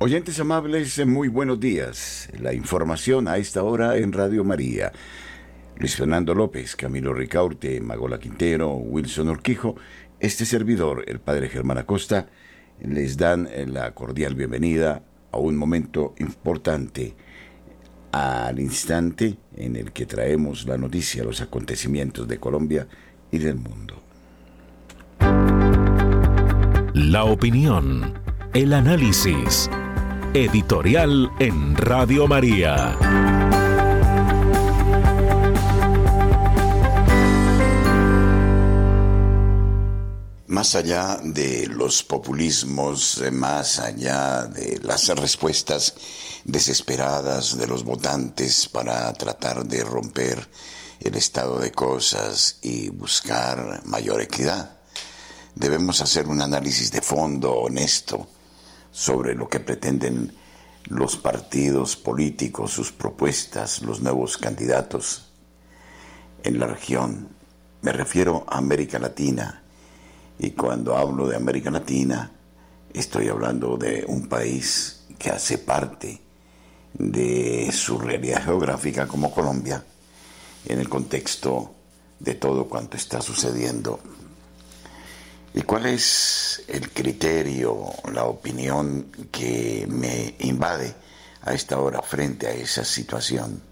Oyentes amables, muy buenos días. La información a esta hora en Radio María. Luis Fernando López, Camilo Ricaurte, Magola Quintero, Wilson Orquijo, este servidor, el padre Germán Acosta, les dan la cordial bienvenida a un momento importante, al instante en el que traemos la noticia, los acontecimientos de Colombia y del mundo. La opinión, el análisis Editorial en Radio María. Más allá de los populismos, más allá de las respuestas desesperadas de los votantes para tratar de romper el estado de cosas y buscar mayor equidad, debemos hacer un análisis de fondo honesto sobre lo que pretenden los partidos políticos, sus propuestas, los nuevos candidatos en la región. Me refiero a América Latina y cuando hablo de América Latina estoy hablando de un país que hace parte de su realidad geográfica como Colombia en el contexto de todo cuanto está sucediendo ¿Y cuál es el criterio, la opinión que me invade a esta hora frente a esa situación?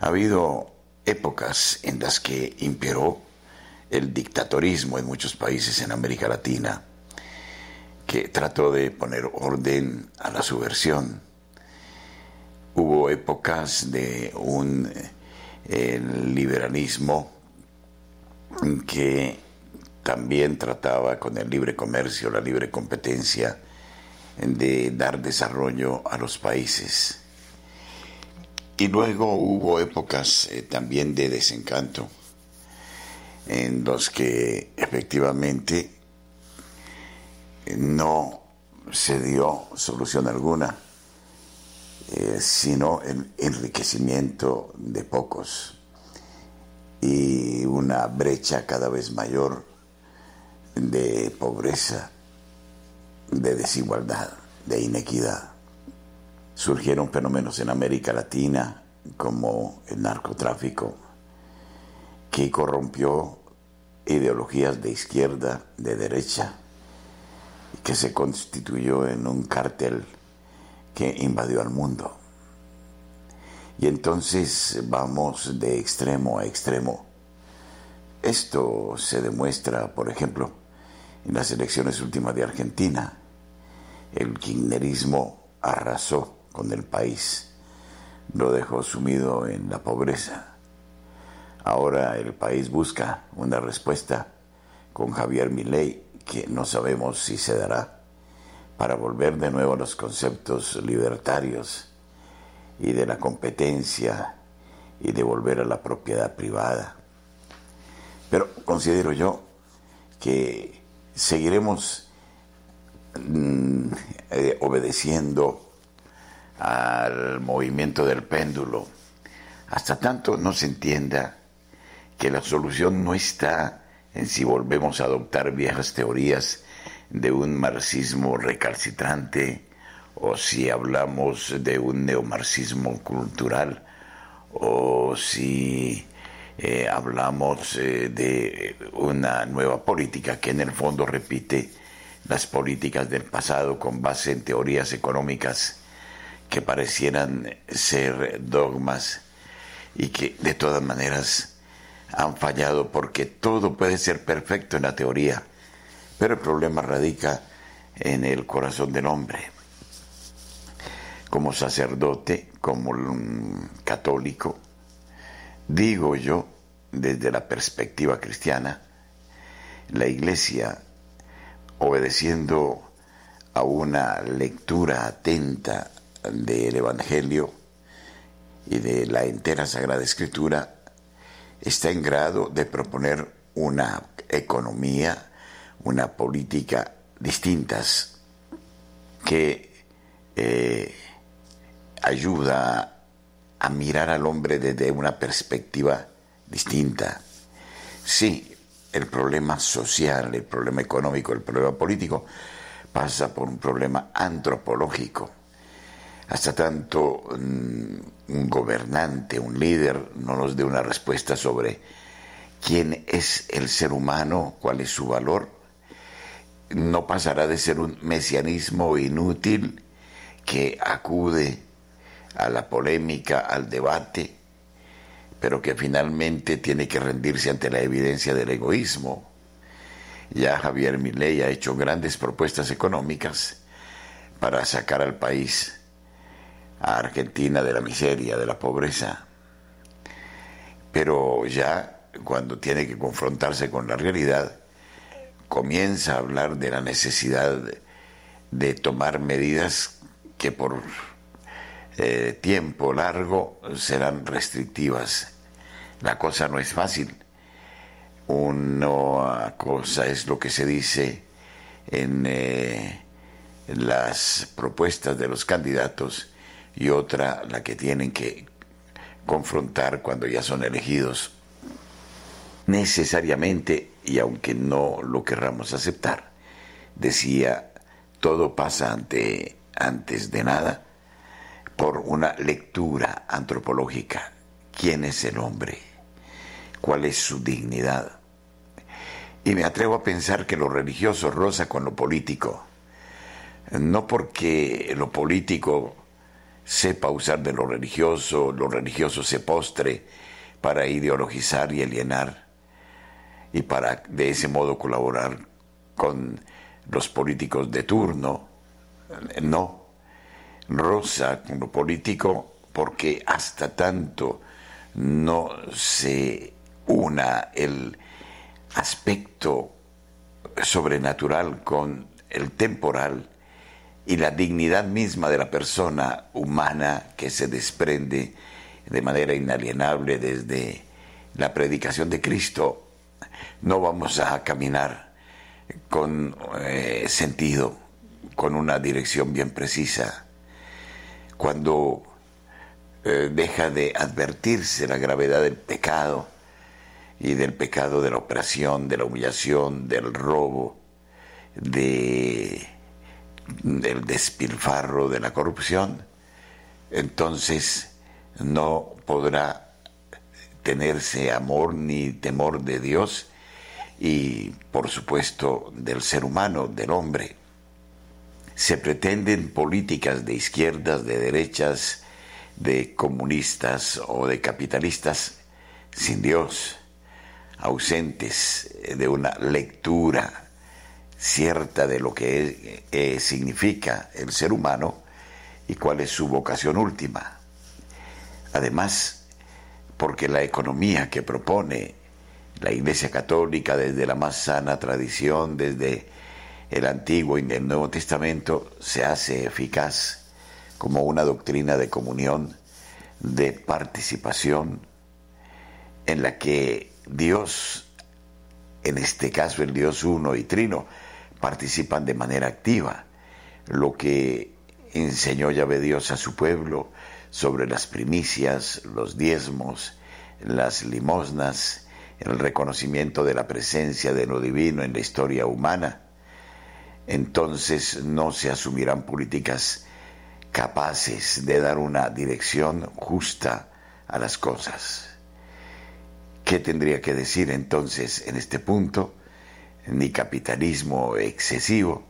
Ha habido épocas en las que imperó el dictatorismo en muchos países en América Latina, que trató de poner orden a la subversión. Hubo épocas de un liberalismo que también trataba con el libre comercio, la libre competencia, de dar desarrollo a los países. Y luego hubo épocas eh, también de desencanto, en los que efectivamente no se dio solución alguna, eh, sino el enriquecimiento de pocos y una brecha cada vez mayor de pobreza, de desigualdad, de inequidad. Surgieron fenómenos en América Latina como el narcotráfico, que corrompió ideologías de izquierda, de derecha, que se constituyó en un cártel que invadió al mundo. Y entonces vamos de extremo a extremo. Esto se demuestra, por ejemplo, en las elecciones últimas de Argentina. El kirchnerismo arrasó con el país, lo dejó sumido en la pobreza. Ahora el país busca una respuesta con Javier Milei que no sabemos si se dará para volver de nuevo a los conceptos libertarios y de la competencia y de volver a la propiedad privada. Pero considero yo que seguiremos mm, eh, obedeciendo al movimiento del péndulo. Hasta tanto no se entienda que la solución no está en si volvemos a adoptar viejas teorías de un marxismo recalcitrante o si hablamos de un neomarxismo cultural o si eh, hablamos eh, de una nueva política que en el fondo repite las políticas del pasado con base en teorías económicas que parecieran ser dogmas y que de todas maneras han fallado porque todo puede ser perfecto en la teoría, pero el problema radica en el corazón del hombre. Como sacerdote, como católico, Digo yo, desde la perspectiva cristiana, la Iglesia, obedeciendo a una lectura atenta del Evangelio y de la entera Sagrada Escritura, está en grado de proponer una economía, una política distintas que eh, ayuda a mirar al hombre desde una perspectiva distinta. Sí, el problema social, el problema económico, el problema político pasa por un problema antropológico. Hasta tanto mm, un gobernante, un líder, no nos dé una respuesta sobre quién es el ser humano, cuál es su valor, no pasará de ser un mesianismo inútil que acude a la polémica, al debate, pero que finalmente tiene que rendirse ante la evidencia del egoísmo. Ya Javier Milei ha hecho grandes propuestas económicas para sacar al país, a Argentina, de la miseria, de la pobreza. Pero ya cuando tiene que confrontarse con la realidad, comienza a hablar de la necesidad de tomar medidas que por eh, tiempo largo serán restrictivas. La cosa no es fácil. Una cosa es lo que se dice en, eh, las propuestas de los candidatos y otra la que tienen que confrontar cuando ya son elegidos. Necesariamente, y aunque no lo querramos aceptar, decía, todo pasa ante, antes de nada por una lectura antropológica. ¿Quién es el hombre? ¿Cuál es su dignidad? Y me atrevo a pensar que lo religioso roza con lo político. No porque lo político sepa usar de lo religioso, lo religioso se postre para ideologizar y alienar y para de ese modo colaborar con los políticos de turno. No, rosa con lo político porque hasta tanto no se una el aspecto sobrenatural con el temporal y la dignidad misma de la persona humana que se desprende de manera inalienable desde la predicación de Cristo, no vamos a caminar con eh, sentido, con una dirección bien precisa cuando eh, deja de advertirse la gravedad del pecado y del pecado de la operación, de la humillación, del robo, de, del despilfarro, de la corrupción, entonces no podrá tenerse amor ni temor de Dios y por supuesto del ser humano, del hombre se pretenden políticas de izquierdas, de derechas, de comunistas o de capitalistas sin Dios, ausentes de una lectura cierta de lo que eh, significa el ser humano y cuál es su vocación última. Además, porque la economía que propone la Iglesia Católica desde la más sana tradición, desde el Antiguo y el Nuevo Testamento se hace eficaz como una doctrina de comunión, de participación, en la que Dios, en este caso el Dios uno y trino, participan de manera activa, lo que enseñó Yahvé Dios a su pueblo sobre las primicias, los diezmos, las limosnas, el reconocimiento de la presencia de lo divino en la historia humana, entonces no se asumirán políticas capaces de dar una dirección justa a las cosas. ¿Qué tendría que decir entonces en este punto? Ni capitalismo excesivo,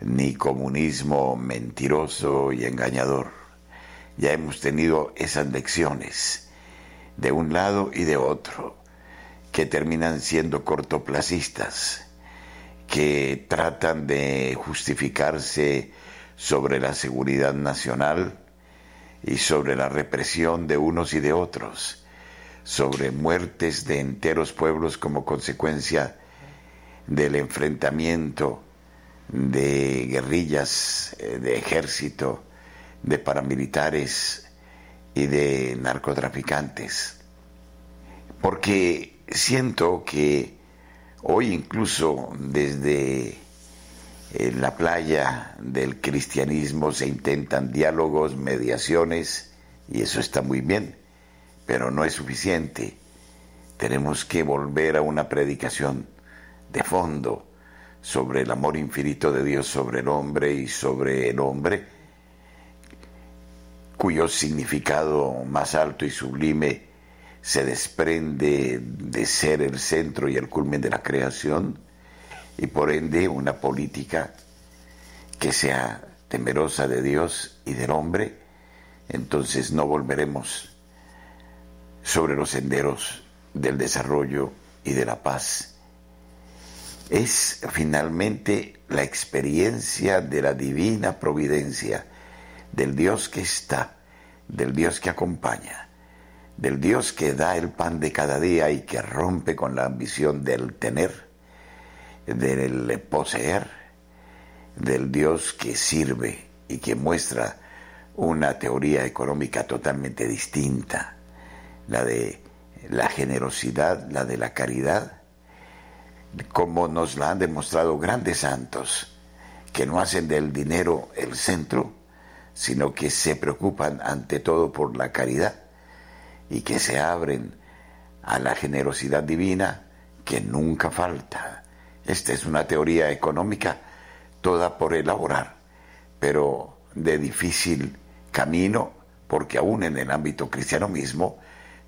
ni comunismo mentiroso y engañador. Ya hemos tenido esas lecciones de un lado y de otro, que terminan siendo cortoplacistas que tratan de justificarse sobre la seguridad nacional y sobre la represión de unos y de otros, sobre muertes de enteros pueblos como consecuencia del enfrentamiento de guerrillas, eh, de ejército, de paramilitares y de narcotraficantes. Porque siento que Hoy incluso desde eh, la playa del cristianismo se intentan diálogos, mediaciones, y eso está muy bien, pero no es suficiente. Tenemos que volver a una predicación de fondo sobre el amor infinito de Dios sobre el hombre y sobre el hombre, cuyo significado más alto y sublime se desprende de ser el centro y el culmen de la creación, y por ende una política que sea temerosa de Dios y del hombre, entonces no volveremos sobre los senderos del desarrollo y de la paz. Es finalmente la experiencia de la divina providencia, del Dios que está, del Dios que acompaña, del Dios que da el pan de cada día y que rompe con la ambición del tener, del poseer, del Dios que sirve y que muestra una teoría económica totalmente distinta, la de la generosidad, la de la caridad, como nos la han demostrado grandes santos, que no hacen del dinero el centro, sino que se preocupan ante todo por la caridad y que se abren a la generosidad divina que nunca falta. Esta es una teoría económica toda por elaborar, pero de difícil camino, porque aún en el ámbito cristiano mismo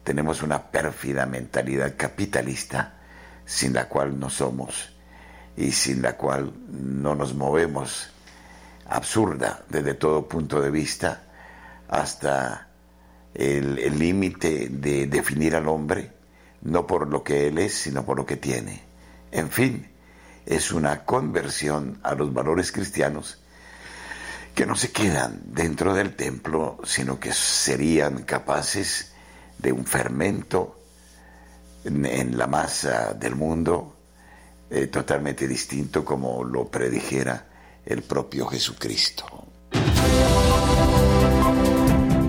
tenemos una pérfida mentalidad capitalista sin la cual no somos y sin la cual no nos movemos, absurda desde todo punto de vista, hasta el límite de definir al hombre, no por lo que él es, sino por lo que tiene. En fin, es una conversión a los valores cristianos que no se quedan dentro del templo, sino que serían capaces de un fermento en, la masa del mundo eh, totalmente distinto como lo predijera el propio Jesucristo.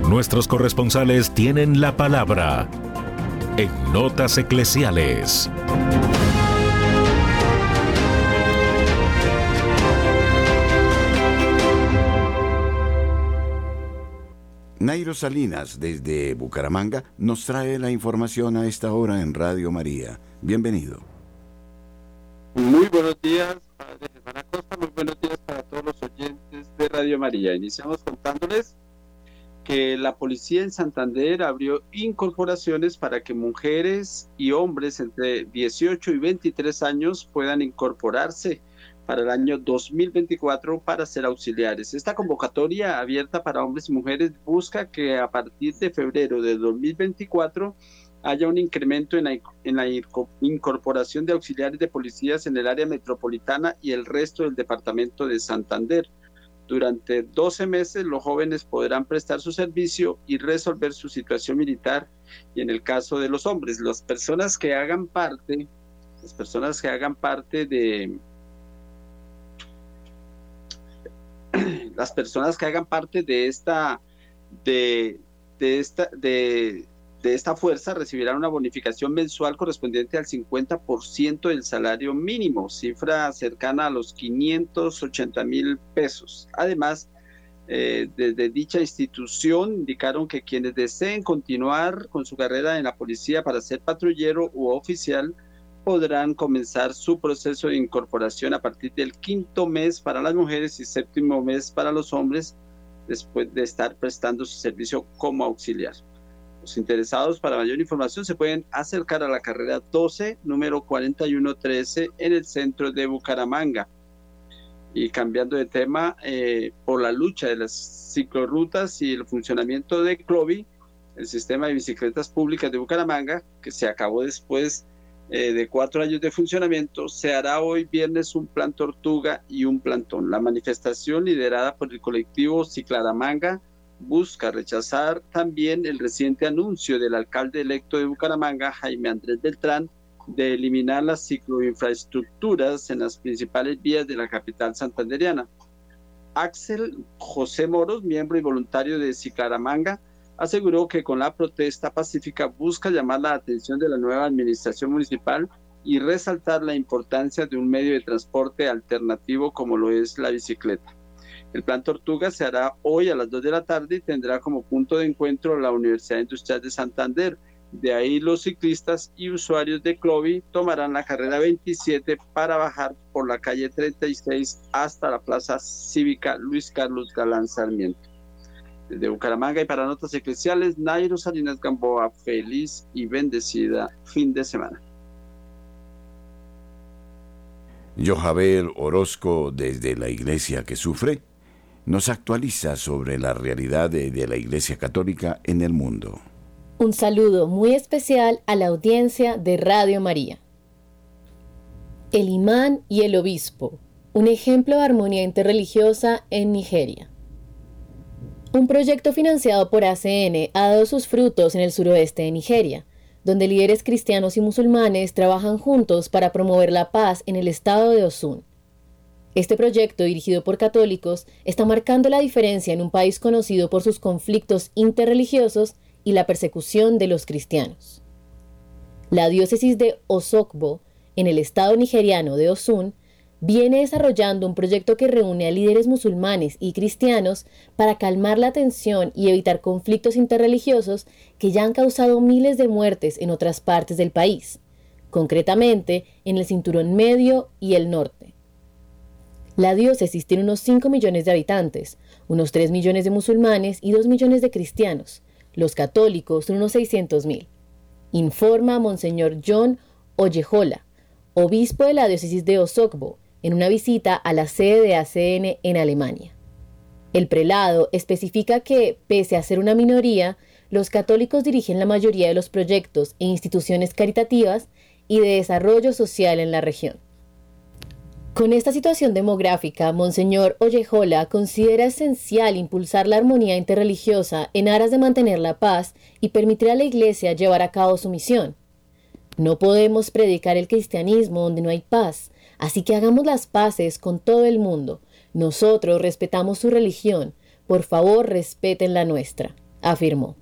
Nuestros corresponsales tienen la palabra en Notas Eclesiales. Nairo Salinas, desde Bucaramanga, nos trae la información a esta hora en Radio María. Bienvenido. Muy buenos días, Padre Germán Acosta, muy buenos días para todos los oyentes de Radio María. Iniciamos contándoles que la policía en Santander abrió incorporaciones para que mujeres y hombres entre 18 y 23 años puedan incorporarse para el año 2024 para ser auxiliares. Esta convocatoria abierta para hombres y mujeres busca que a partir de febrero de 2024 haya un incremento en la, en la incorporación de auxiliares de policías en el área metropolitana y el resto del departamento de Santander. Durante 12 meses los jóvenes podrán prestar su servicio y resolver su situación militar y en el caso de los hombres, las personas que hagan parte, las personas que hagan parte de las personas que hagan parte de esta, de, esta, de, esta fuerza recibirán una bonificación mensual correspondiente al 50% del salario mínimo, cifra cercana a los 580 mil pesos. Además, eh, desde dicha institución indicaron que quienes deseen continuar con su carrera en la policía para ser patrullero u oficial podrán comenzar su proceso de incorporación a partir del quinto mes para las mujeres y séptimo mes para los hombres después de estar prestando su servicio como auxiliar. Los interesados para mayor información se pueden acercar a la carrera 12, número 4113 en el centro de Bucaramanga. Y cambiando de tema, eh, por la lucha de las ciclorrutas y el funcionamiento de CLOVI, el sistema de bicicletas públicas de Bucaramanga, que se acabó después eh, de cuatro años de funcionamiento, se hará hoy viernes un plan tortuga y un plantón. La manifestación liderada por el colectivo Ciclaramanga busca rechazar también el reciente anuncio del alcalde electo de Bucaramanga, Jaime Andrés Beltrán, de eliminar las cicloinfraestructuras en las principales vías de la capital santanderiana. Axel José Moros, miembro y voluntario de Ciclaramanga, aseguró que con la protesta pacífica busca llamar la atención de la nueva administración municipal y resaltar la importancia de un medio de transporte alternativo como lo es la bicicleta. El plan Tortuga se hará hoy a las 2 de la tarde y tendrá como punto de encuentro la Universidad Industrial de Santander, De ahí los ciclistas y usuarios de Clovi tomarán la carrera 27 para bajar por la calle 36 hasta la plaza cívica Luis Carlos Galán Sarmiento. Desde Bucaramanga y para notas especiales, Nairo Salinas Gamboa, feliz y bendecida fin de semana. Jojaber Orozco, desde la Iglesia que Sufre, nos actualiza sobre la realidad de, la Iglesia Católica en el mundo. Un saludo muy especial a la audiencia de Radio María. El imán y el obispo, un ejemplo de armonía interreligiosa en Nigeria. Un proyecto financiado por ACN ha dado sus frutos en el suroeste de Nigeria, donde líderes cristianos y musulmanes trabajan juntos para promover la paz en el estado de Osun. Este proyecto, dirigido por católicos, está marcando la diferencia en un país conocido por sus conflictos interreligiosos y la persecución de los cristianos. La diócesis de Osogbo, en el estado nigeriano de Osun, viene desarrollando un proyecto que reúne a líderes musulmanes y cristianos para calmar la tensión y evitar conflictos interreligiosos que ya han causado miles de muertes en otras partes del país, concretamente en el cinturón medio y el norte. La diócesis tiene unos 5 millones de habitantes, unos 3 millones de musulmanes y 2 millones de cristianos, los católicos son unos 600.000. Informa Monseñor John Oyejola, obispo de la diócesis de Osogbo, en una visita a la sede de ACN en Alemania. El prelado especifica que, pese a ser una minoría, los católicos dirigen la mayoría de los proyectos e instituciones caritativas y de desarrollo social en la región. Con esta situación demográfica, Monseñor Oyejola considera esencial impulsar la armonía interreligiosa en aras de mantener la paz y permitir a la Iglesia llevar a cabo su misión. No podemos predicar el cristianismo donde no hay paz, así que hagamos las paces con todo el mundo. Nosotros respetamos su religión, por favor respeten la nuestra, afirmó.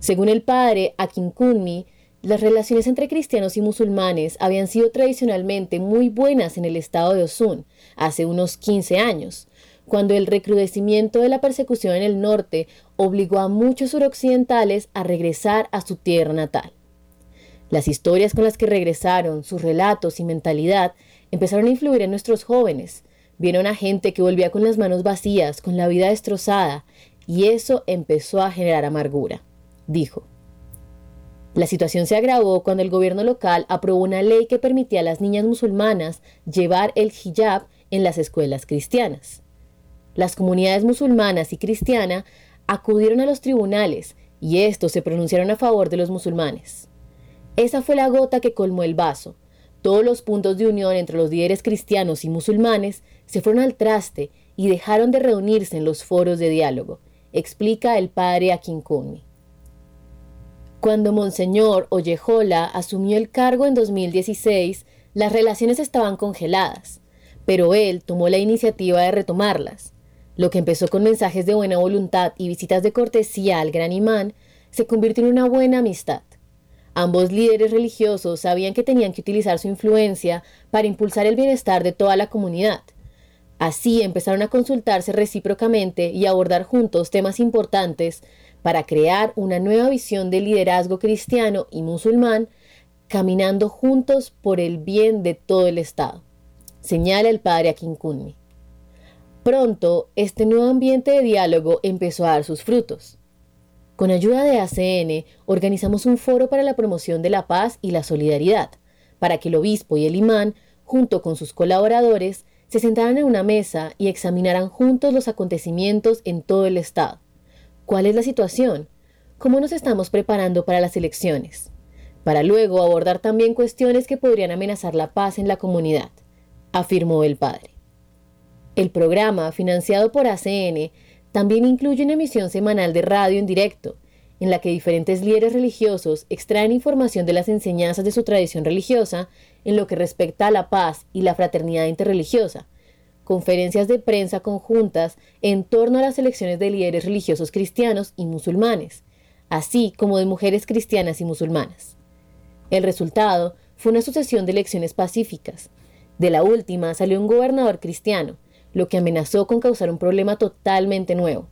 Según el padre Akinkunmi, las relaciones entre cristianos y musulmanes habían sido tradicionalmente muy buenas en el estado de Osun hace unos 15 años, cuando el recrudecimiento de la persecución en el norte obligó a muchos suroccidentales a regresar a su tierra natal. Las historias con las que regresaron, sus relatos y mentalidad empezaron a influir en nuestros jóvenes. Vieron a gente que volvía con las manos vacías, con la vida destrozada, y eso empezó a generar amargura, dijo. La situación se agravó cuando el gobierno local aprobó una ley que permitía a las niñas musulmanas llevar el hijab en las escuelas cristianas. Las comunidades musulmanas y cristiana acudieron a los tribunales y estos se pronunciaron a favor de los musulmanes. Esa fue la gota que colmó el vaso. Todos los puntos de unión entre los líderes cristianos y musulmanes se fueron al traste y dejaron de reunirse en los foros de diálogo, explica el padre Akinkunmi. Cuando Monseñor Oyejola asumió el cargo en 2016, las relaciones estaban congeladas, pero él tomó la iniciativa de retomarlas. Lo que empezó con mensajes de buena voluntad y visitas de cortesía al gran imán se convirtió en una buena amistad. Ambos líderes religiosos sabían que tenían que utilizar su influencia para impulsar el bienestar de toda la comunidad. Así empezaron a consultarse recíprocamente y a abordar juntos temas importantes para crear una nueva visión de liderazgo cristiano y musulmán, caminando juntos por el bien de todo el Estado, señala el padre Akinkunmi. Pronto, este nuevo ambiente de diálogo empezó a dar sus frutos. Con ayuda de ACN, organizamos un foro para la promoción de la paz y la solidaridad, para que el obispo y el imán, junto con sus colaboradores, se sentaran en una mesa y examinaran juntos los acontecimientos en todo el Estado ¿Cuál es la situación? ¿Cómo nos estamos preparando para las elecciones? Para luego abordar también cuestiones que podrían amenazar la paz en la comunidad, afirmó el padre. El programa, financiado por ACN, también incluye una emisión semanal de radio en directo, en la que diferentes líderes religiosos extraen información de las enseñanzas de su tradición religiosa en lo que respecta a la paz y la fraternidad interreligiosa, conferencias de prensa conjuntas en torno a las elecciones de líderes religiosos cristianos y musulmanes, así como de mujeres cristianas y musulmanas. El resultado fue una sucesión de elecciones pacíficas. De la última salió un gobernador cristiano, lo que amenazó con causar un problema totalmente nuevo.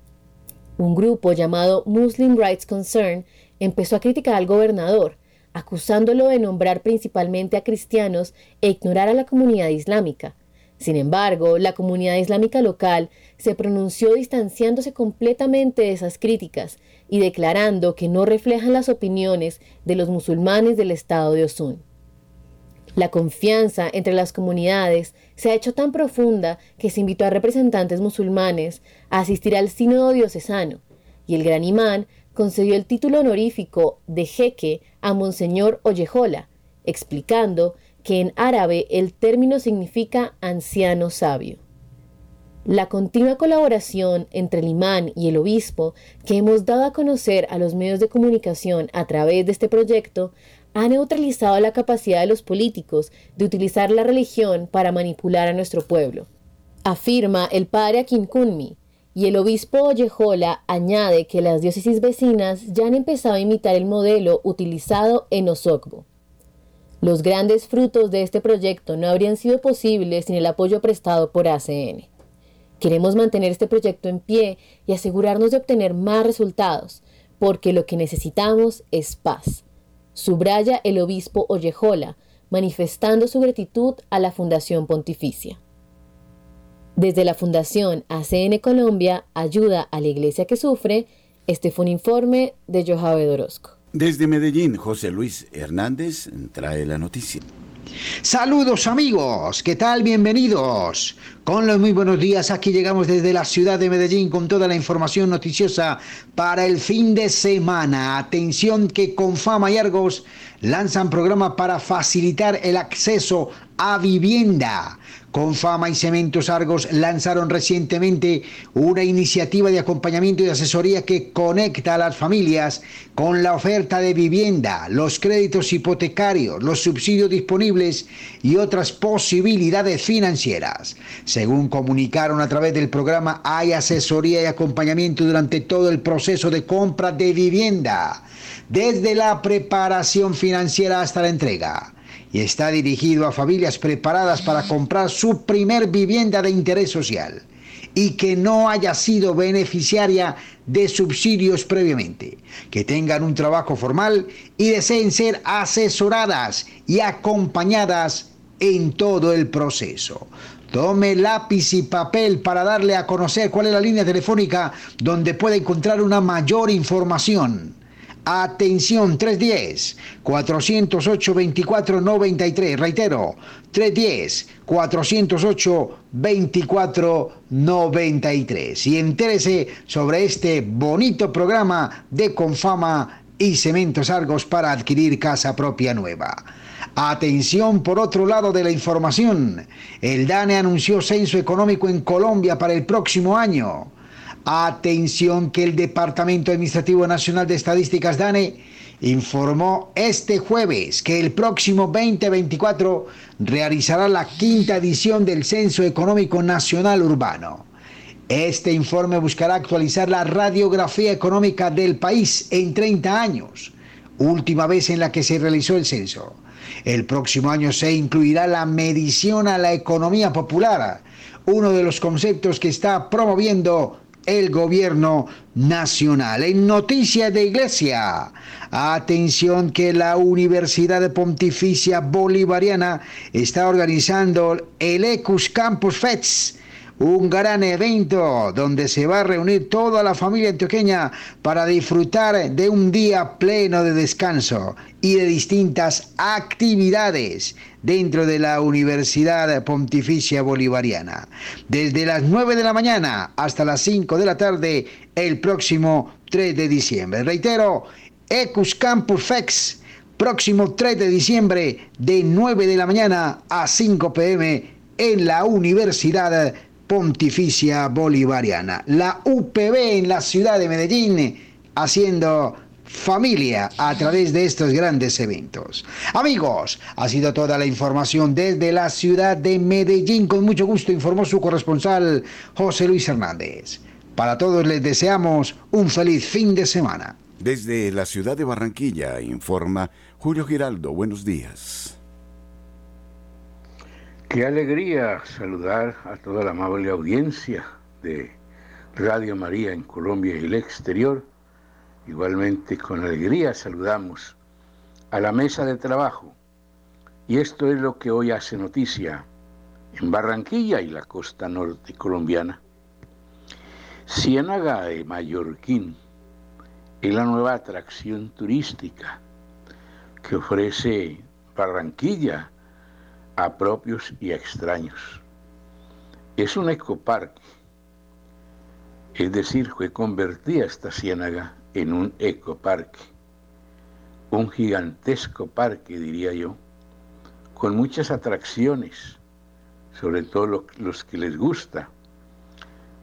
Un grupo llamado Muslim Rights Concern empezó a criticar al gobernador, acusándolo de nombrar principalmente a cristianos e ignorar a la comunidad islámica. Sin embargo, la comunidad islámica local se pronunció distanciándose completamente de esas críticas y declarando que no reflejan las opiniones de los musulmanes del estado de Osun. La confianza entre las comunidades se ha hecho tan profunda que se invitó a representantes musulmanes a asistir al sínodo diocesano, y el gran imán concedió el título honorífico de jeque a Monseñor Ollejola, explicando que en árabe el término significa anciano sabio. La continua colaboración entre el imán y el obispo que hemos dado a conocer a los medios de comunicación a través de este proyecto ha neutralizado la capacidad de los políticos de utilizar la religión para manipular a nuestro pueblo. Afirma el padre Akinkunmi, y el obispo Ollejola añade que las diócesis vecinas ya han empezado a imitar el modelo utilizado en Osogbo. Los grandes frutos de este proyecto no habrían sido posibles sin el apoyo prestado por ACN. Queremos mantener este proyecto en pie y asegurarnos de obtener más resultados, porque lo que necesitamos es paz subraya el obispo Ollejola, manifestando su gratitud a la Fundación Pontificia. Desde la Fundación ACN Colombia, Ayuda a la Iglesia que Sufre, este fue un informe de Johabe Orozco. Desde Medellín, José Luis Hernández trae la noticia. Saludos amigos, ¿qué tal? Bienvenidos. Con los muy buenos días, aquí llegamos desde la ciudad de Medellín con toda la información noticiosa para el fin de semana. Atención que con Fama y Argos lanzan programa para facilitar el acceso a vivienda. Con Fama y Cementos Argos lanzaron recientemente una iniciativa de acompañamiento y asesoría que conecta a las familias con la oferta de vivienda, los créditos hipotecarios, los subsidios disponibles y otras posibilidades financieras. Según comunicaron a través del programa, hay asesoría y acompañamiento durante todo el proceso de compra de vivienda, desde la preparación financiera hasta la entrega y está dirigido a familias preparadas para comprar su primer vivienda de interés social y que no haya sido beneficiaria de subsidios previamente, que tengan un trabajo formal y deseen ser asesoradas y acompañadas en todo el proceso. Tome lápiz y papel para darle a conocer cuál es la línea telefónica donde puede encontrar una mayor información. Atención 310-408-2493. Reitero, 310-408-2493. Y entérese sobre este bonito programa de Confama y Cementos Argos para adquirir casa propia nueva. Atención por otro lado de la información. El DANE anunció censo económico en Colombia para el próximo año. Atención que el Departamento Administrativo Nacional de Estadísticas DANE informó este jueves que el próximo 2024 realizará la quinta edición del Censo Económico Nacional Urbano. Este informe buscará actualizar la radiografía económica del país en 30 años, última vez en la que se realizó el censo. El próximo año se incluirá la medición a la economía popular, uno de los conceptos que está promoviendo el gobierno nacional. En noticias de iglesia, atención que la Universidad Pontificia Bolivariana está organizando el Ecus Campus Fest un gran evento donde se va a reunir toda la familia antioqueña para disfrutar de un día pleno de descanso y de distintas actividades dentro de la Universidad Pontificia Bolivariana. Desde las 9 de la mañana hasta las 5 de la tarde el próximo 3 de diciembre. Reitero, Ecus Campus Fex, próximo 3 de diciembre de 9 de la mañana a 5 pm en la Universidad Bolivariana. La UPB en la ciudad de Medellín haciendo familia a través de estos grandes eventos. Amigos, ha sido toda la información desde la ciudad de Medellín. Con mucho gusto informó su corresponsal José Luis Hernández. Para todos les deseamos un feliz fin de semana. Desde la ciudad de Barranquilla informa Julio Giraldo. Buenos días. Qué alegría saludar a toda la amable audiencia de Radio María en Colombia y el exterior igualmente con alegría saludamos a la mesa de trabajo. Y esto es lo que hoy hace noticia en Barranquilla y la costa norte colombiana. Ciénaga de Mallorquín es la nueva atracción turística que ofrece Barranquilla a propios y extraños. Es un ecoparque, es decir, fue convertida esta ciénaga en un ecoparque, un gigantesco parque, diría yo, con muchas atracciones, sobre todo los que les gusta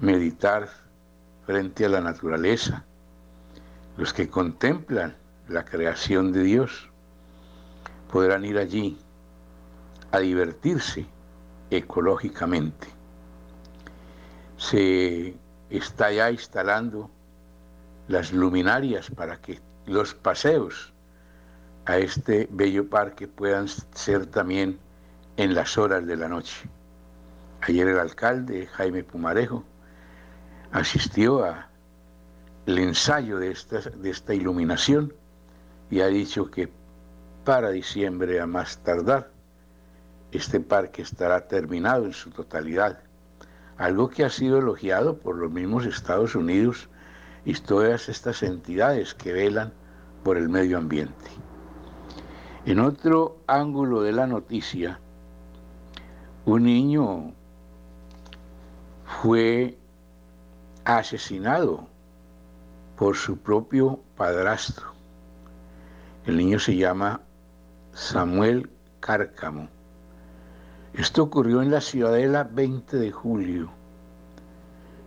meditar frente a la naturaleza, los que contemplan la creación de Dios, podrán ir allí a divertirse ecológicamente. Se está ya instalando las luminarias para que los paseos a este bello parque puedan ser también en las horas de la noche. Ayer el alcalde Jaime Pumarejo asistió al ensayo de esta, de esta iluminación y ha dicho que para diciembre a más tardar este parque estará terminado en su totalidad, algo que ha sido elogiado por los mismos Estados Unidos y todas estas entidades que velan por el medio ambiente. En otro ángulo de la noticia, un niño fue asesinado por su propio padrastro. El niño se llama Samuel Cárcamo. Esto ocurrió en la Ciudadela 20 de julio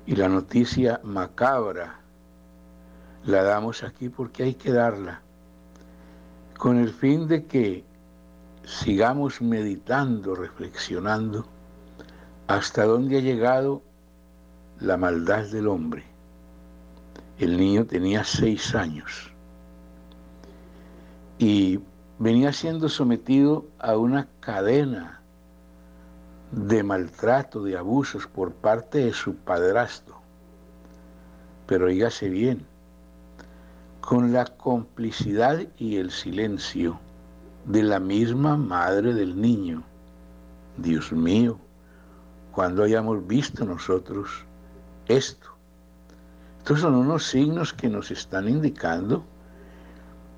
y la noticia macabra la damos aquí porque hay que darla, con el fin de que sigamos meditando, reflexionando, hasta dónde ha llegado la maldad del hombre. El niño tenía seis años y venía siendo sometido a una cadena de maltrato, de abusos por parte de su padrastro. Pero oígase bien, con la complicidad y el silencio de la misma madre del niño. Dios mío, cuando hayamos visto nosotros esto? Estos son unos signos que nos están indicando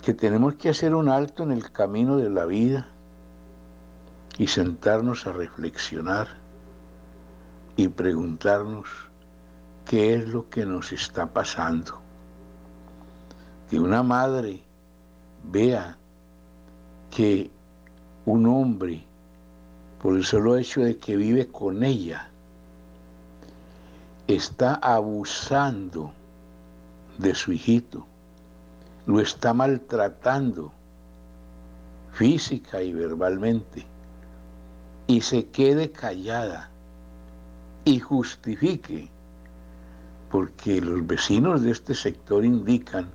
que tenemos que hacer un alto en el camino de la vida y sentarnos a reflexionar y preguntarnos qué es lo que nos está pasando. Que una madre vea que un hombre, por el solo hecho de que vive con ella, está abusando de su hijito, lo está maltratando física y verbalmente, y se quede callada y justifique, porque los vecinos de este sector indican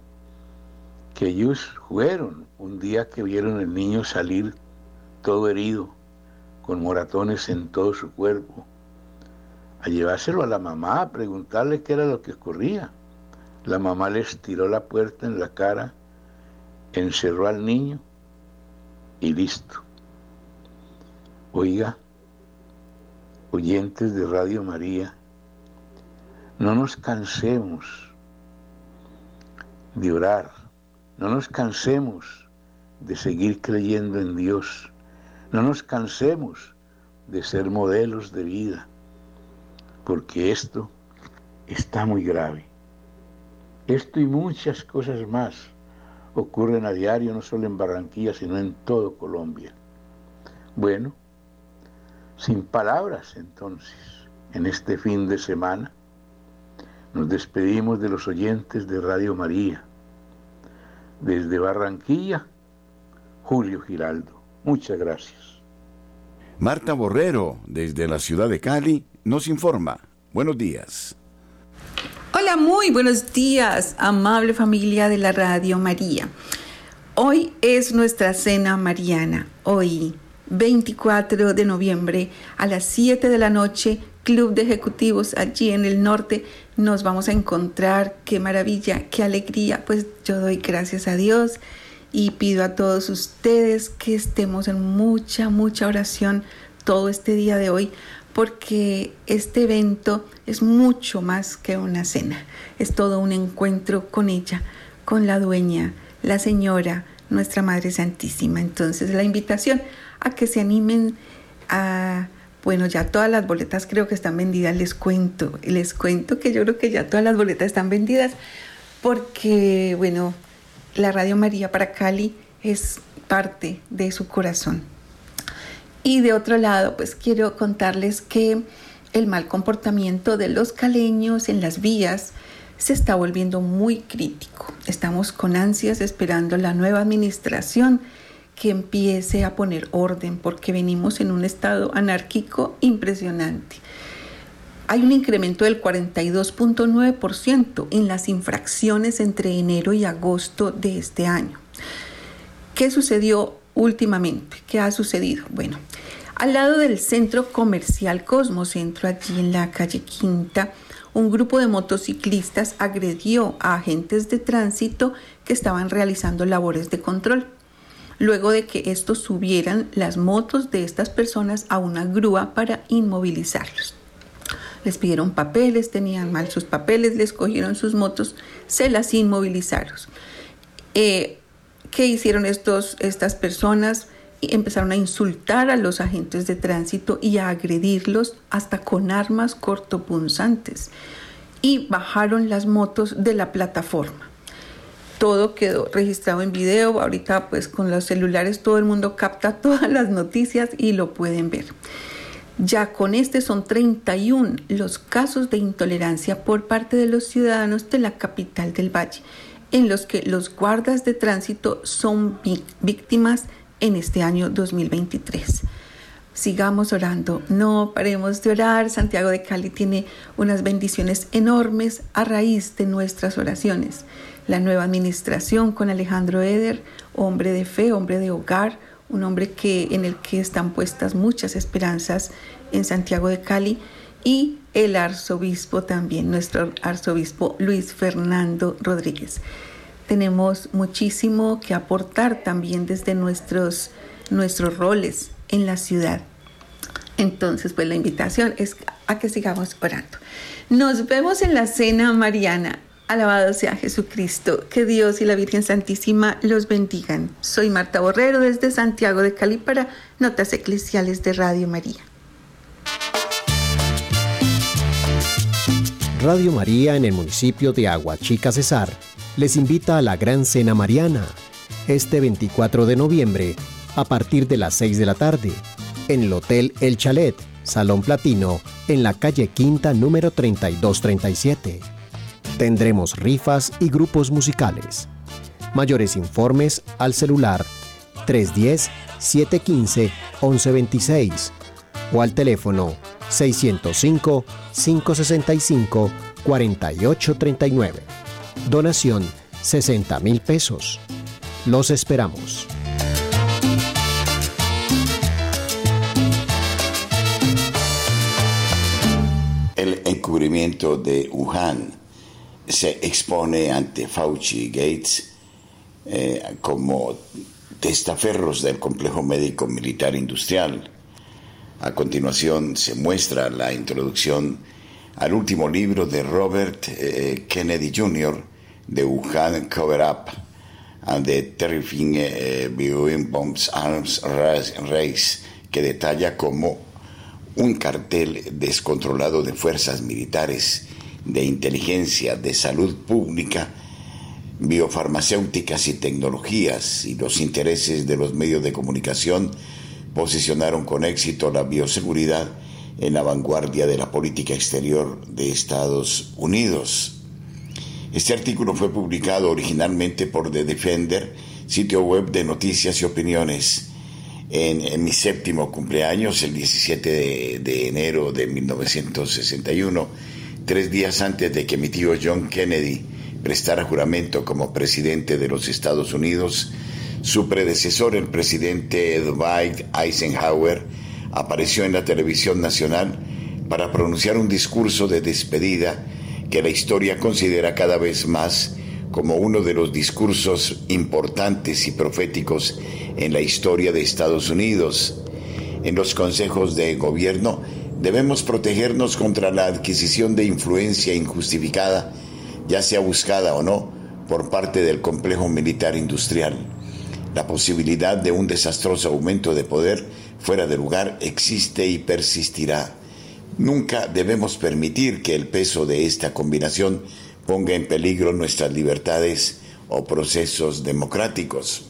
que ellos fueron un día que vieron al niño salir todo herido, con moratones en todo su cuerpo, a llevárselo a la mamá, a preguntarle qué era lo que ocurría. La mamá les tiró la puerta en la cara, encerró al niño y listo. Oiga, oyentes de Radio María, no nos cansemos de orar no nos cansemos de seguir creyendo en Dios. No nos cansemos de ser modelos de vida, porque esto está muy grave. Esto y muchas cosas más ocurren a diario, no solo en Barranquilla, sino en todo Colombia. Bueno, sin palabras entonces, en este fin de semana, nos despedimos de los oyentes de Radio María desde Barranquilla, Julio Giraldo. Muchas gracias. Marta Borrero, desde la ciudad de Cali, nos informa. Buenos días. Hola, muy buenos días, amable familia de la Radio María. Hoy es nuestra cena mariana. Hoy, 24 de noviembre, a las 7 de la noche, club de ejecutivos allí en el norte nos vamos a encontrar. Qué maravilla, qué alegría. Pues yo doy gracias a Dios y pido a todos ustedes que estemos en mucha, mucha oración todo este día de hoy porque este evento es mucho más que una cena, es todo un encuentro con ella, con la dueña, la señora, nuestra Madre Santísima. Entonces la invitación a que se animen a, bueno, ya todas las boletas creo que están vendidas, les cuento, les cuento que yo creo que ya todas las boletas están vendidas porque, bueno, la Radio María para Cali es parte de su corazón. Y de otro lado, pues quiero contarles que el mal comportamiento de los caleños en las vías se está volviendo muy crítico. Estamos con ansias esperando la nueva administración que empiece a poner orden porque venimos en un estado anárquico impresionante. Hay un incremento del 42.9% en las infracciones entre enero y agosto de este año. ¿Qué sucedió últimamente? ¿Qué ha sucedido? Bueno, al lado del centro comercial Cosmocentro, allí en la calle Quinta, un grupo de motociclistas agredió a agentes de tránsito que estaban realizando labores de control. Luego de que estos subieran las motos de estas personas a una grúa para inmovilizarlos. Les pidieron papeles, tenían mal sus papeles, les cogieron sus motos, se las inmovilizaron. Eh, ¿Qué hicieron estos, estas personas? empezaron a insultar a los agentes de tránsito y a agredirlos hasta con armas cortopunzantes y bajaron las motos de la plataforma. Todo quedó registrado en video, ahorita pues con los celulares todo el mundo capta todas las noticias y lo pueden ver. Ya con este son 31 los casos de intolerancia por parte de los ciudadanos de la capital del valle, en los que los guardas de tránsito son víctimas en este año 2023. Sigamos orando, no paremos de orar. Santiago de Cali tiene unas bendiciones enormes a raíz de nuestras oraciones. La nueva administración con Alejandro Eder, hombre de fe, hombre de hogar, un hombre que, en el que están puestas muchas esperanzas en Santiago de Cali y el arzobispo también, nuestro arzobispo Luis Fernando Rodríguez tenemos muchísimo que aportar también desde nuestros, nuestros roles en la ciudad. Entonces, pues la invitación es a que sigamos orando. Nos vemos en la cena mariana. Alabado sea Jesucristo. Que Dios y la Virgen Santísima los bendigan. Soy Marta Borrero desde Santiago de Cali para Notas Eclesiales de Radio María. Radio María en el municipio de Aguachica Cesar les invita a la Gran Cena Mariana este 24 de noviembre a partir de las 6 de la tarde en el Hotel El Chalet, Salón Platino, en la calle Quinta número 3237. Tendremos rifas y grupos musicales. Mayores informes al celular 310-715-1126 o al teléfono 605-565-4839. Donación 60 mil pesos. Los esperamos. El encubrimiento de Wuhan se expone ante Fauci y Gates eh, como testaferros del complejo médico militar industrial. A continuación se muestra la introducción al último libro de Robert eh, Kennedy Jr., de Wuhan Cover Up and the Terrifying Viewing Bombs Arms Race, que detalla como un cartel descontrolado de fuerzas militares, de inteligencia, de salud pública, biofarmacéuticas y tecnologías y los intereses de los medios de comunicación posicionaron con éxito la bioseguridad en la vanguardia de la política exterior de Estados Unidos. Este artículo fue publicado originalmente por The Defender, sitio web de noticias y opiniones, en, mi séptimo cumpleaños, el 17 de, de, enero de 1961, tres días antes de que mi tío John Kennedy prestara juramento como presidente de los Estados Unidos, su predecesor, el presidente Dwight Eisenhower, apareció en la televisión nacional para pronunciar un discurso de despedida que la historia considera cada vez más como uno de los discursos importantes y proféticos en la historia de Estados Unidos. En los consejos de gobierno debemos protegernos contra la adquisición de influencia injustificada, ya sea buscada o no, por parte del complejo militar industrial. La posibilidad de un desastroso aumento de poder fuera de lugar existe y persistirá. Nunca debemos permitir que el peso de esta combinación ponga en peligro nuestras libertades o procesos democráticos.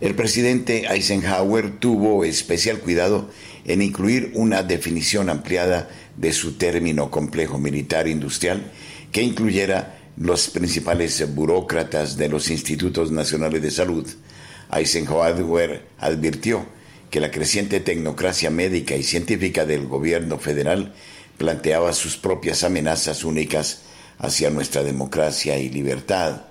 El presidente Eisenhower tuvo especial cuidado en incluir una definición ampliada de su término complejo militar industrial que incluyera los principales burócratas de los institutos nacionales de salud. Eisenhower advirtió que la creciente tecnocracia médica y científica del gobierno federal planteaba sus propias amenazas únicas hacia nuestra democracia y libertad.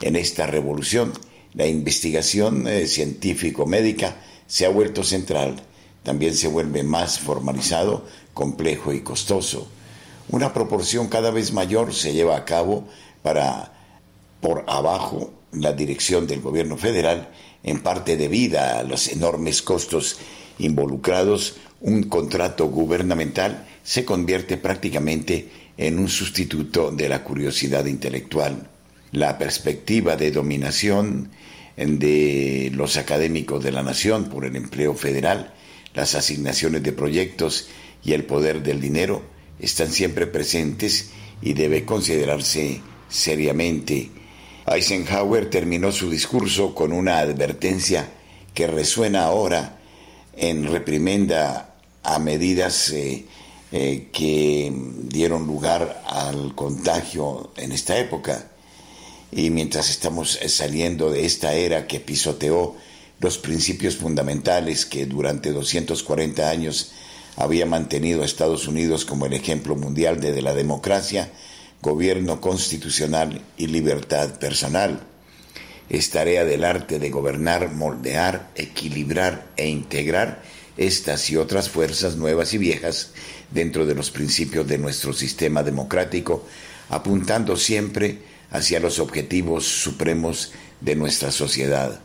En esta revolución, la investigación eh, científico-médica se ha vuelto central, también se vuelve más formalizado, complejo y costoso. Una proporción cada vez mayor se lleva a cabo para, por abajo, la dirección del gobierno federal, en parte debida a los enormes costos involucrados, un contrato gubernamental se convierte prácticamente en un sustituto de la curiosidad intelectual. La perspectiva de dominación de los académicos de la nación por el empleo federal, las asignaciones de proyectos y el poder del dinero están siempre presentes y debe considerarse seriamente. Eisenhower terminó su discurso con una advertencia que resuena ahora en reprimenda a medidas eh, eh, que dieron lugar al contagio en esta época. Y mientras estamos saliendo de esta era que pisoteó los principios fundamentales que durante 240 años había mantenido a Estados Unidos como el ejemplo mundial de, la democracia, gobierno constitucional y libertad personal. Es tarea del arte de gobernar, moldear, equilibrar e integrar estas y otras fuerzas nuevas y viejas dentro de los principios de nuestro sistema democrático, apuntando siempre hacia los objetivos supremos de nuestra sociedad.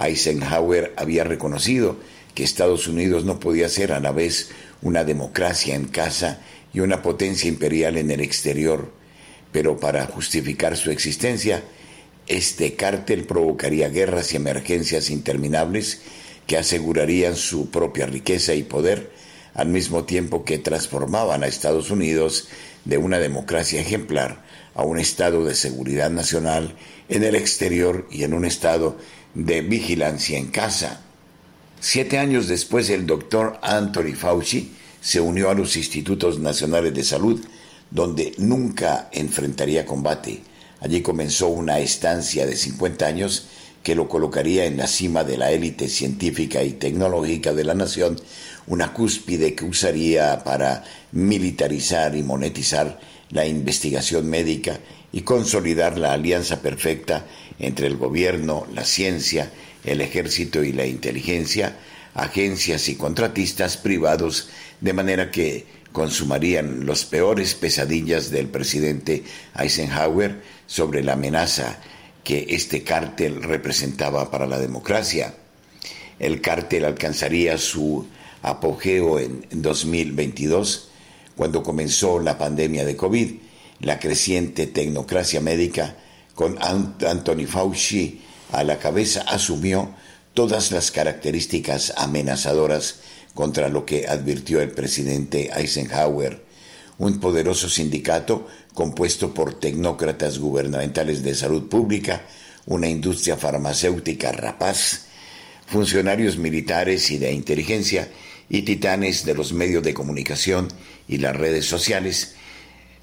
Eisenhower había reconocido que Estados Unidos no podía ser a la vez una democracia en casa y una potencia imperial en el exterior, pero para justificar su existencia, este cártel provocaría guerras y emergencias interminables que asegurarían su propia riqueza y poder, al mismo tiempo que transformaban a Estados Unidos de una democracia ejemplar a un estado de seguridad nacional en el exterior y en un estado de vigilancia en casa. Siete años después, el doctor Anthony Fauci se unió a los Institutos Nacionales de Salud, donde nunca enfrentaría combate. Allí comenzó una estancia de 50 años que lo colocaría en la cima de la élite científica y tecnológica de la nación, una cúspide que usaría para militarizar y monetizar la investigación médica y consolidar la alianza perfecta entre el gobierno, la ciencia, el ejército y la inteligencia, agencias y contratistas privados, de manera que consumarían los peores pesadillas del presidente Eisenhower sobre la amenaza que este cártel representaba para la democracia. El cártel alcanzaría su apogeo en 2022, cuando comenzó la pandemia de COVID. La creciente tecnocracia médica, con Anthony Fauci a la cabeza, asumió todas las características amenazadoras contra lo que advirtió el presidente Eisenhower. Un poderoso sindicato compuesto por tecnócratas gubernamentales de salud pública, una industria farmacéutica rapaz, funcionarios militares y de inteligencia y titanes de los medios de comunicación y las redes sociales,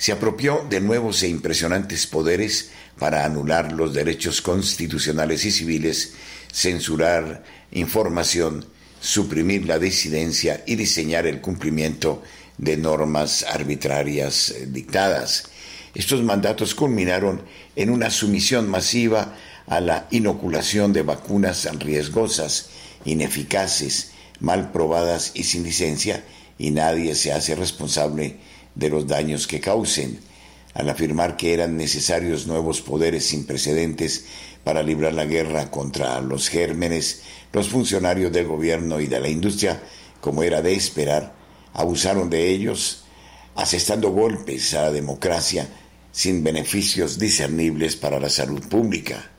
se apropió de nuevos e impresionantes poderes para anular los derechos constitucionales y civiles, censurar información, suprimir la disidencia y diseñar el cumplimiento de normas arbitrarias dictadas. Estos mandatos culminaron en una sumisión masiva a la inoculación de vacunas riesgosas, ineficaces, mal probadas y sin licencia, y nadie se hace responsable de los daños que causen, al afirmar que eran necesarios nuevos poderes sin precedentes para librar la guerra contra los gérmenes, los funcionarios del gobierno y de la industria, como era de esperar, abusaron de ellos, asestando golpes a la democracia sin beneficios discernibles para la salud pública.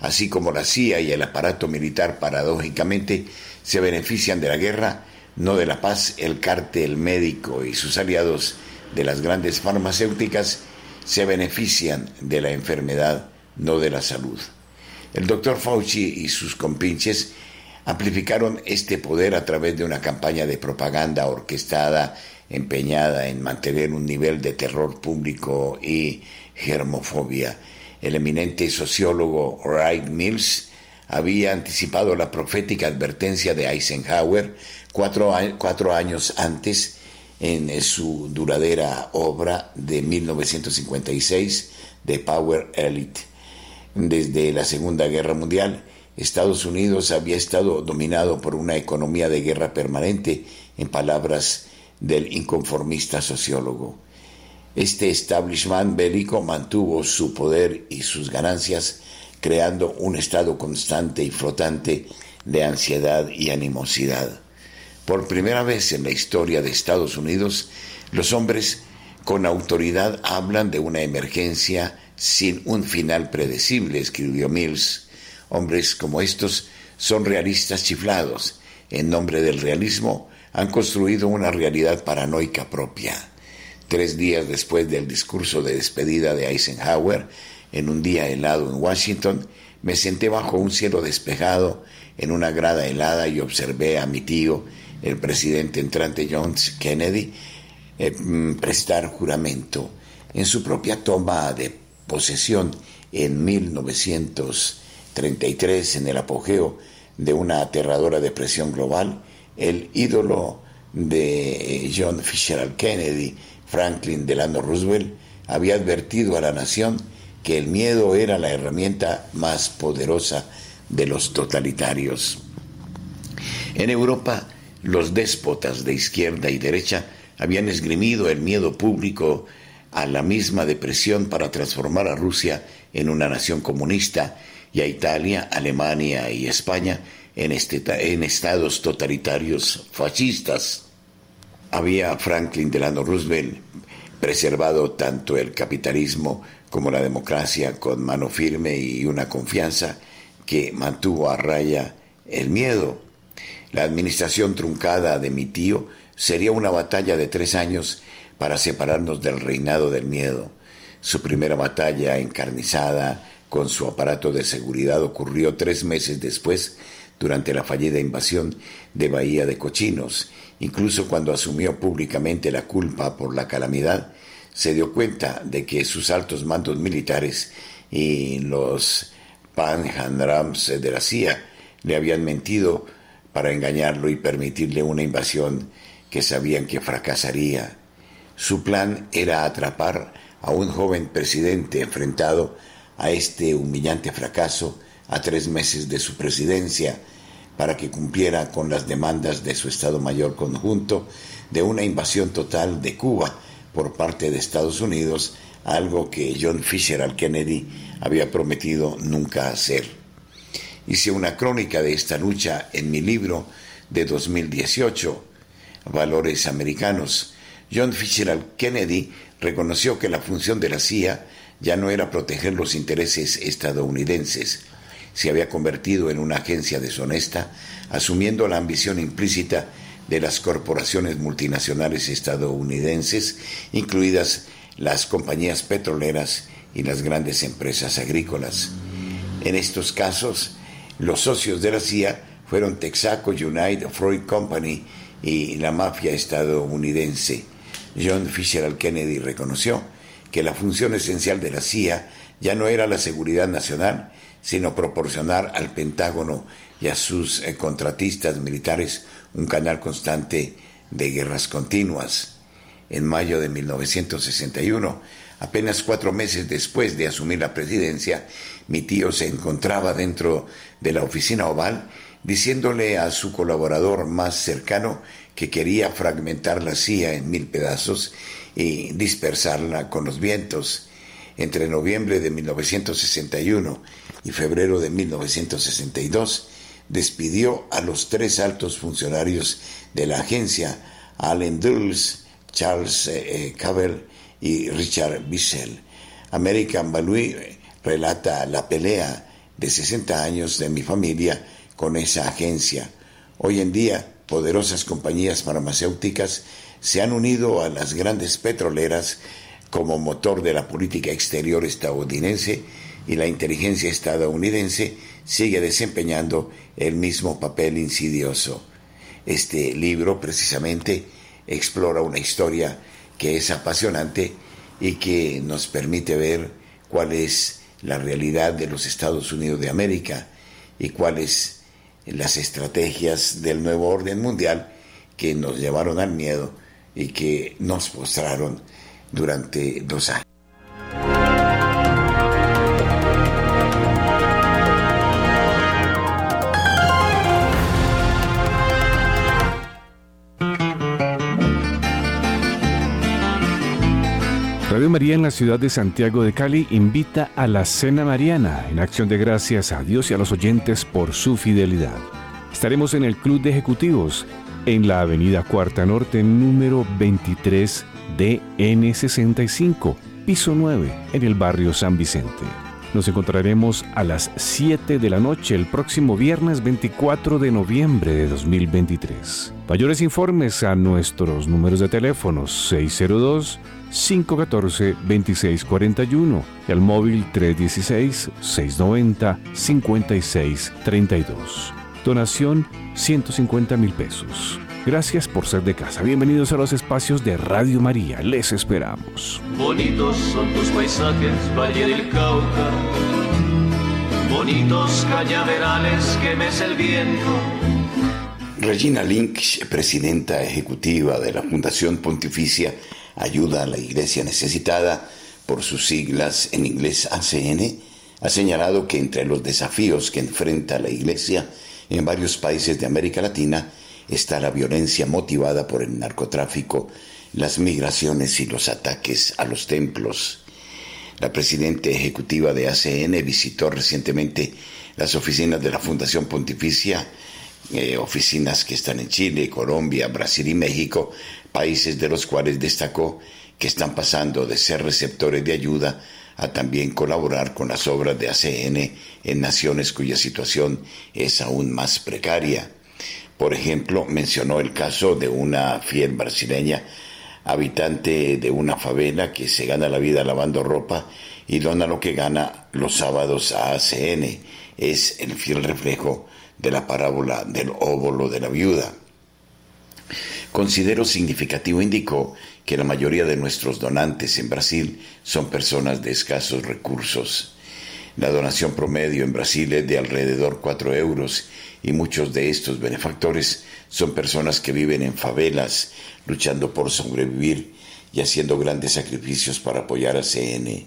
Así como la CIA y el aparato militar paradójicamente se benefician de la guerra, no de la paz, el cártel médico y sus aliados de las grandes farmacéuticas se benefician de la enfermedad, no de la salud. El doctor Fauci y sus compinches amplificaron este poder a través de una campaña de propaganda orquestada, empeñada en mantener un nivel de terror público y germofobia. El eminente sociólogo Wright Mills había anticipado la profética advertencia de Eisenhower cuatro, cuatro años antes en su duradera obra de 1956, The Power Elite. Desde la Segunda Guerra Mundial, Estados Unidos había estado dominado por una economía de guerra permanente, en palabras del inconformista sociólogo. Este establishment bélico mantuvo su poder y sus ganancias, creando un estado constante y flotante de ansiedad y animosidad. Por primera vez en la historia de Estados Unidos, los hombres con autoridad hablan de una emergencia sin un final predecible, escribió Mills. Hombres como estos son realistas chiflados. En nombre del realismo han construido una realidad paranoica propia. Tres días después del discurso de despedida de Eisenhower, en un día helado en Washington, me senté bajo un cielo despejado en una grada helada y observé a mi tío, el presidente entrante John Kennedy, eh, mm, prestar juramento en su propia toma de posesión en 1933, en el apogeo de una aterradora depresión global, el ídolo de John Fisher Kennedy, Franklin Delano Roosevelt, había advertido a la nación que el miedo era la herramienta más poderosa de los totalitarios. En Europa, los déspotas de izquierda y derecha habían esgrimido el miedo público a la misma depresión para transformar a Rusia en una nación comunista y a Italia, Alemania y España en, este, estados totalitarios fascistas. Había Franklin Delano Roosevelt preservado tanto el capitalismo como la democracia con mano firme y una confianza que mantuvo a raya el miedo. La administración truncada de mi tío sería una batalla de tres años para separarnos del reinado del miedo. Su primera batalla encarnizada con su aparato de seguridad ocurrió tres meses después durante la fallida invasión de Bahía de Cochinos. Incluso cuando asumió públicamente la culpa por la calamidad, se dio cuenta de que sus altos mandos militares y los panhandrums de la CIA le habían mentido para engañarlo y permitirle una invasión que sabían que fracasaría. Su plan era atrapar a un joven presidente enfrentado a este humillante fracaso a tres meses de su presidencia para que cumpliera con las demandas de su Estado Mayor conjunto de una invasión total de Cuba por parte de Estados Unidos, algo que John Fisher al Kennedy había prometido nunca hacer. Hice una crónica de esta lucha en mi libro de 2018, Valores Americanos. John Fisher al Kennedy reconoció que la función de la CIA ya no era proteger los intereses estadounidenses, se había convertido en una agencia deshonesta, asumiendo la ambición implícita de las corporaciones multinacionales estadounidenses, incluidas las compañías petroleras y las grandes empresas agrícolas. En estos casos, los socios de la CIA fueron Texaco United Freud Company y la mafia estadounidense. John Fisher Kennedy reconoció que la función esencial de la CIA ya no era la seguridad nacional, sino proporcionar al Pentágono y a sus eh, contratistas militares un canal constante de guerras continuas. En mayo de 1961, apenas cuatro meses después de asumir la presidencia, mi tío se encontraba dentro de la oficina oval diciéndole a su colaborador más cercano que quería fragmentar la CIA en mil pedazos y dispersarla con los vientos. Entre noviembre de 1961 y febrero de 1962, despidió a los tres altos funcionarios de la agencia, Allen Dulles, Charles eh, eh, y Richard Bissell. American Balloon relata la pelea de 60 años de mi familia con esa agencia. Hoy en día, poderosas compañías farmacéuticas se han unido a las grandes petroleras como motor de la política exterior estadounidense y la inteligencia estadounidense sigue desempeñando el mismo papel insidioso. Este libro precisamente explora una historia que es apasionante y que nos permite ver cuál es la realidad de los Estados Unidos de América y cuáles las estrategias del nuevo orden mundial que nos llevaron al miedo y que nos postraron durante dos años. María en la ciudad de Santiago de Cali invita a la Cena Mariana en acción de gracias a Dios y a los oyentes por su fidelidad. Estaremos en el Club de Ejecutivos en la Avenida Cuarta Norte número 23 DN65, piso 9, en el barrio San Vicente. Nos encontraremos a las 7 de la noche el próximo viernes 24 de noviembre de 2023. Mayores informes a nuestros números de teléfono 602 514-2641 y al móvil 316-690-5632. Donación 150 mil pesos. Gracias por ser de casa. Bienvenidos a los espacios de Radio María. Les esperamos. Bonitos son tus paisajes, Valle del Cauca. Bonitos cañaverales que me el viento. Regina Lynch, presidenta ejecutiva de la Fundación Pontificia Ayuda a la Iglesia Necesitada, por sus siglas en inglés ACN, ha señalado que entre los desafíos que enfrenta la Iglesia en varios países de América Latina está la violencia motivada por el narcotráfico, las migraciones y los ataques a los templos. La presidenta ejecutiva de ACN visitó recientemente las oficinas de la Fundación Pontificia, eh, oficinas que están en Chile, Colombia, Brasil y México, países de los cuales destacó que están pasando de ser receptores de ayuda a también colaborar con las obras de ACN en naciones cuya situación es aún más precaria. Por ejemplo, mencionó el caso de una fiel brasileña, habitante de una favela que se gana la vida lavando ropa y dona lo que gana los sábados a ACN. Es el fiel reflejo de la parábola del óvulo de la viuda. Considero significativo, indicó, que la mayoría de nuestros donantes en Brasil son personas de escasos recursos. La donación promedio en Brasil es de alrededor 4 euros y muchos de estos benefactores son personas que viven en favelas, luchando por sobrevivir y haciendo grandes sacrificios para apoyar a CN.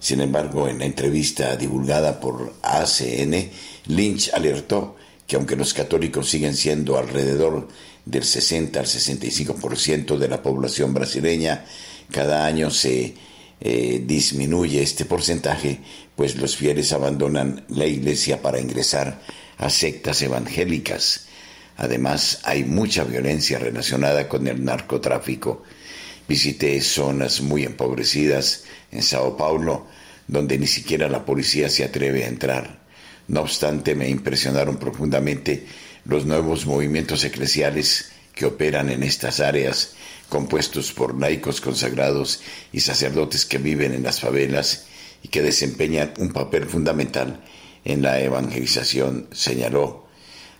Sin embargo, en la entrevista divulgada por ACN, Lynch alertó que aunque los católicos siguen siendo alrededor del 60 al 65% de la población brasileña, cada año se eh, disminuye este porcentaje, pues los fieles abandonan la iglesia para ingresar a sectas evangélicas. Además, hay mucha violencia relacionada con el narcotráfico. Visité zonas muy empobrecidas en Sao Paulo, donde ni siquiera la policía se atreve a entrar. No obstante, me impresionaron profundamente los nuevos movimientos eclesiales que operan en estas áreas, compuestos por laicos consagrados y sacerdotes que viven en las favelas y que desempeñan un papel fundamental en la evangelización, señaló.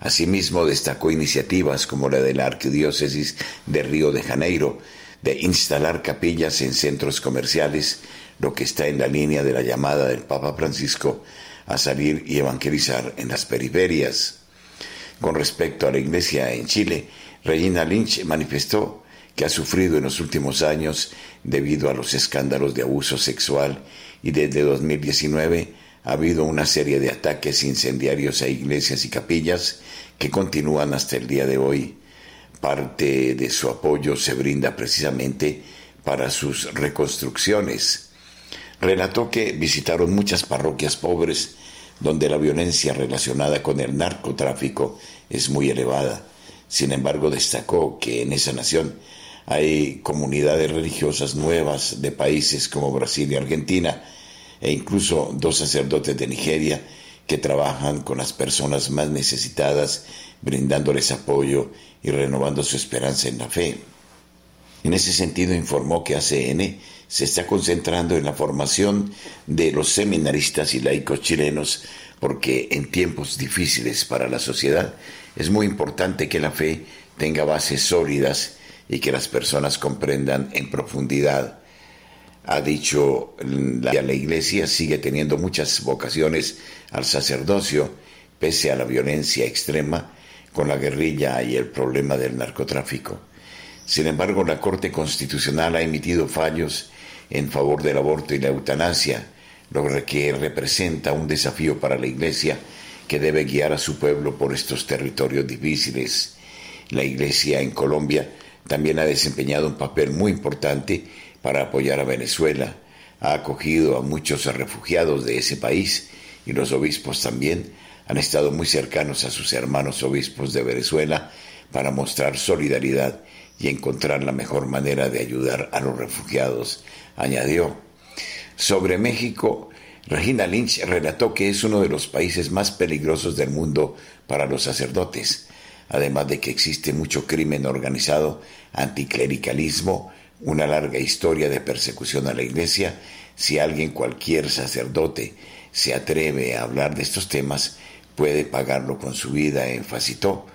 Asimismo, destacó iniciativas como la de la Arquidiócesis de Río de Janeiro, de instalar capillas en centros comerciales, lo que está en la línea de la llamada del Papa Francisco a salir y evangelizar en las periferias. Con respecto a la iglesia en Chile, Regina Lynch manifestó que ha sufrido en los últimos años debido a los escándalos de abuso sexual y desde 2019 ha habido una serie de ataques incendiarios a iglesias y capillas que continúan hasta el día de hoy. Parte de su apoyo se brinda precisamente para sus reconstrucciones. Relató que visitaron muchas parroquias pobres donde la violencia relacionada con el narcotráfico es muy elevada. Sin embargo, destacó que en esa nación hay comunidades religiosas nuevas de países como Brasil y Argentina, e incluso dos sacerdotes de Nigeria que trabajan con las personas más necesitadas, brindándoles apoyo y renovando su esperanza en la fe. En ese sentido, informó que ACN se está concentrando en la formación de los seminaristas y laicos chilenos porque en tiempos difíciles para la sociedad es muy importante que la fe tenga bases sólidas y que las personas comprendan en profundidad. Ha dicho la, la iglesia sigue teniendo muchas vocaciones al sacerdocio, pese a la violencia extrema con la guerrilla y el problema del narcotráfico. Sin embargo, la Corte Constitucional ha emitido fallos en favor del aborto y la eutanasia, lo que representa un desafío para la Iglesia que debe guiar a su pueblo por estos territorios difíciles. La Iglesia en Colombia también ha desempeñado un papel muy importante para apoyar a Venezuela. Ha acogido a muchos refugiados de ese país y los obispos también han estado muy cercanos a sus hermanos obispos de Venezuela para mostrar solidaridad y encontrar la mejor manera de ayudar a los refugiados, añadió. Sobre México, Regina Lynch relató que es uno de los países más peligrosos del mundo para los sacerdotes, además de que existe mucho crimen organizado, anticlericalismo, una larga historia de persecución a la iglesia. Si alguien, cualquier sacerdote, se atreve a hablar de estos temas, puede pagarlo con su vida, enfatizó.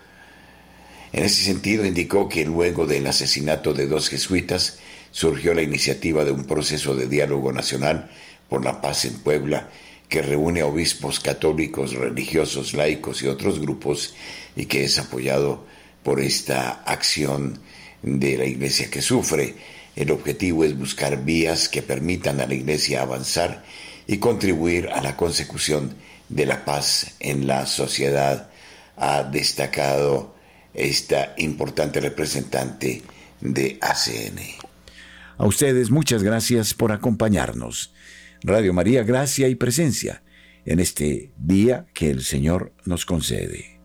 En ese sentido, indicó que luego del asesinato de dos jesuitas, surgió la iniciativa de un proceso de diálogo nacional por la paz en Puebla, que reúne a obispos católicos, religiosos, laicos y otros grupos, y que es apoyado por esta acción de la Iglesia que sufre. El objetivo es buscar vías que permitan a la Iglesia avanzar y contribuir a la consecución de la paz en la sociedad, ha destacado esta importante representante de ACN. A ustedes muchas gracias por acompañarnos. Radio María, gracia y presencia en este día que el Señor nos concede.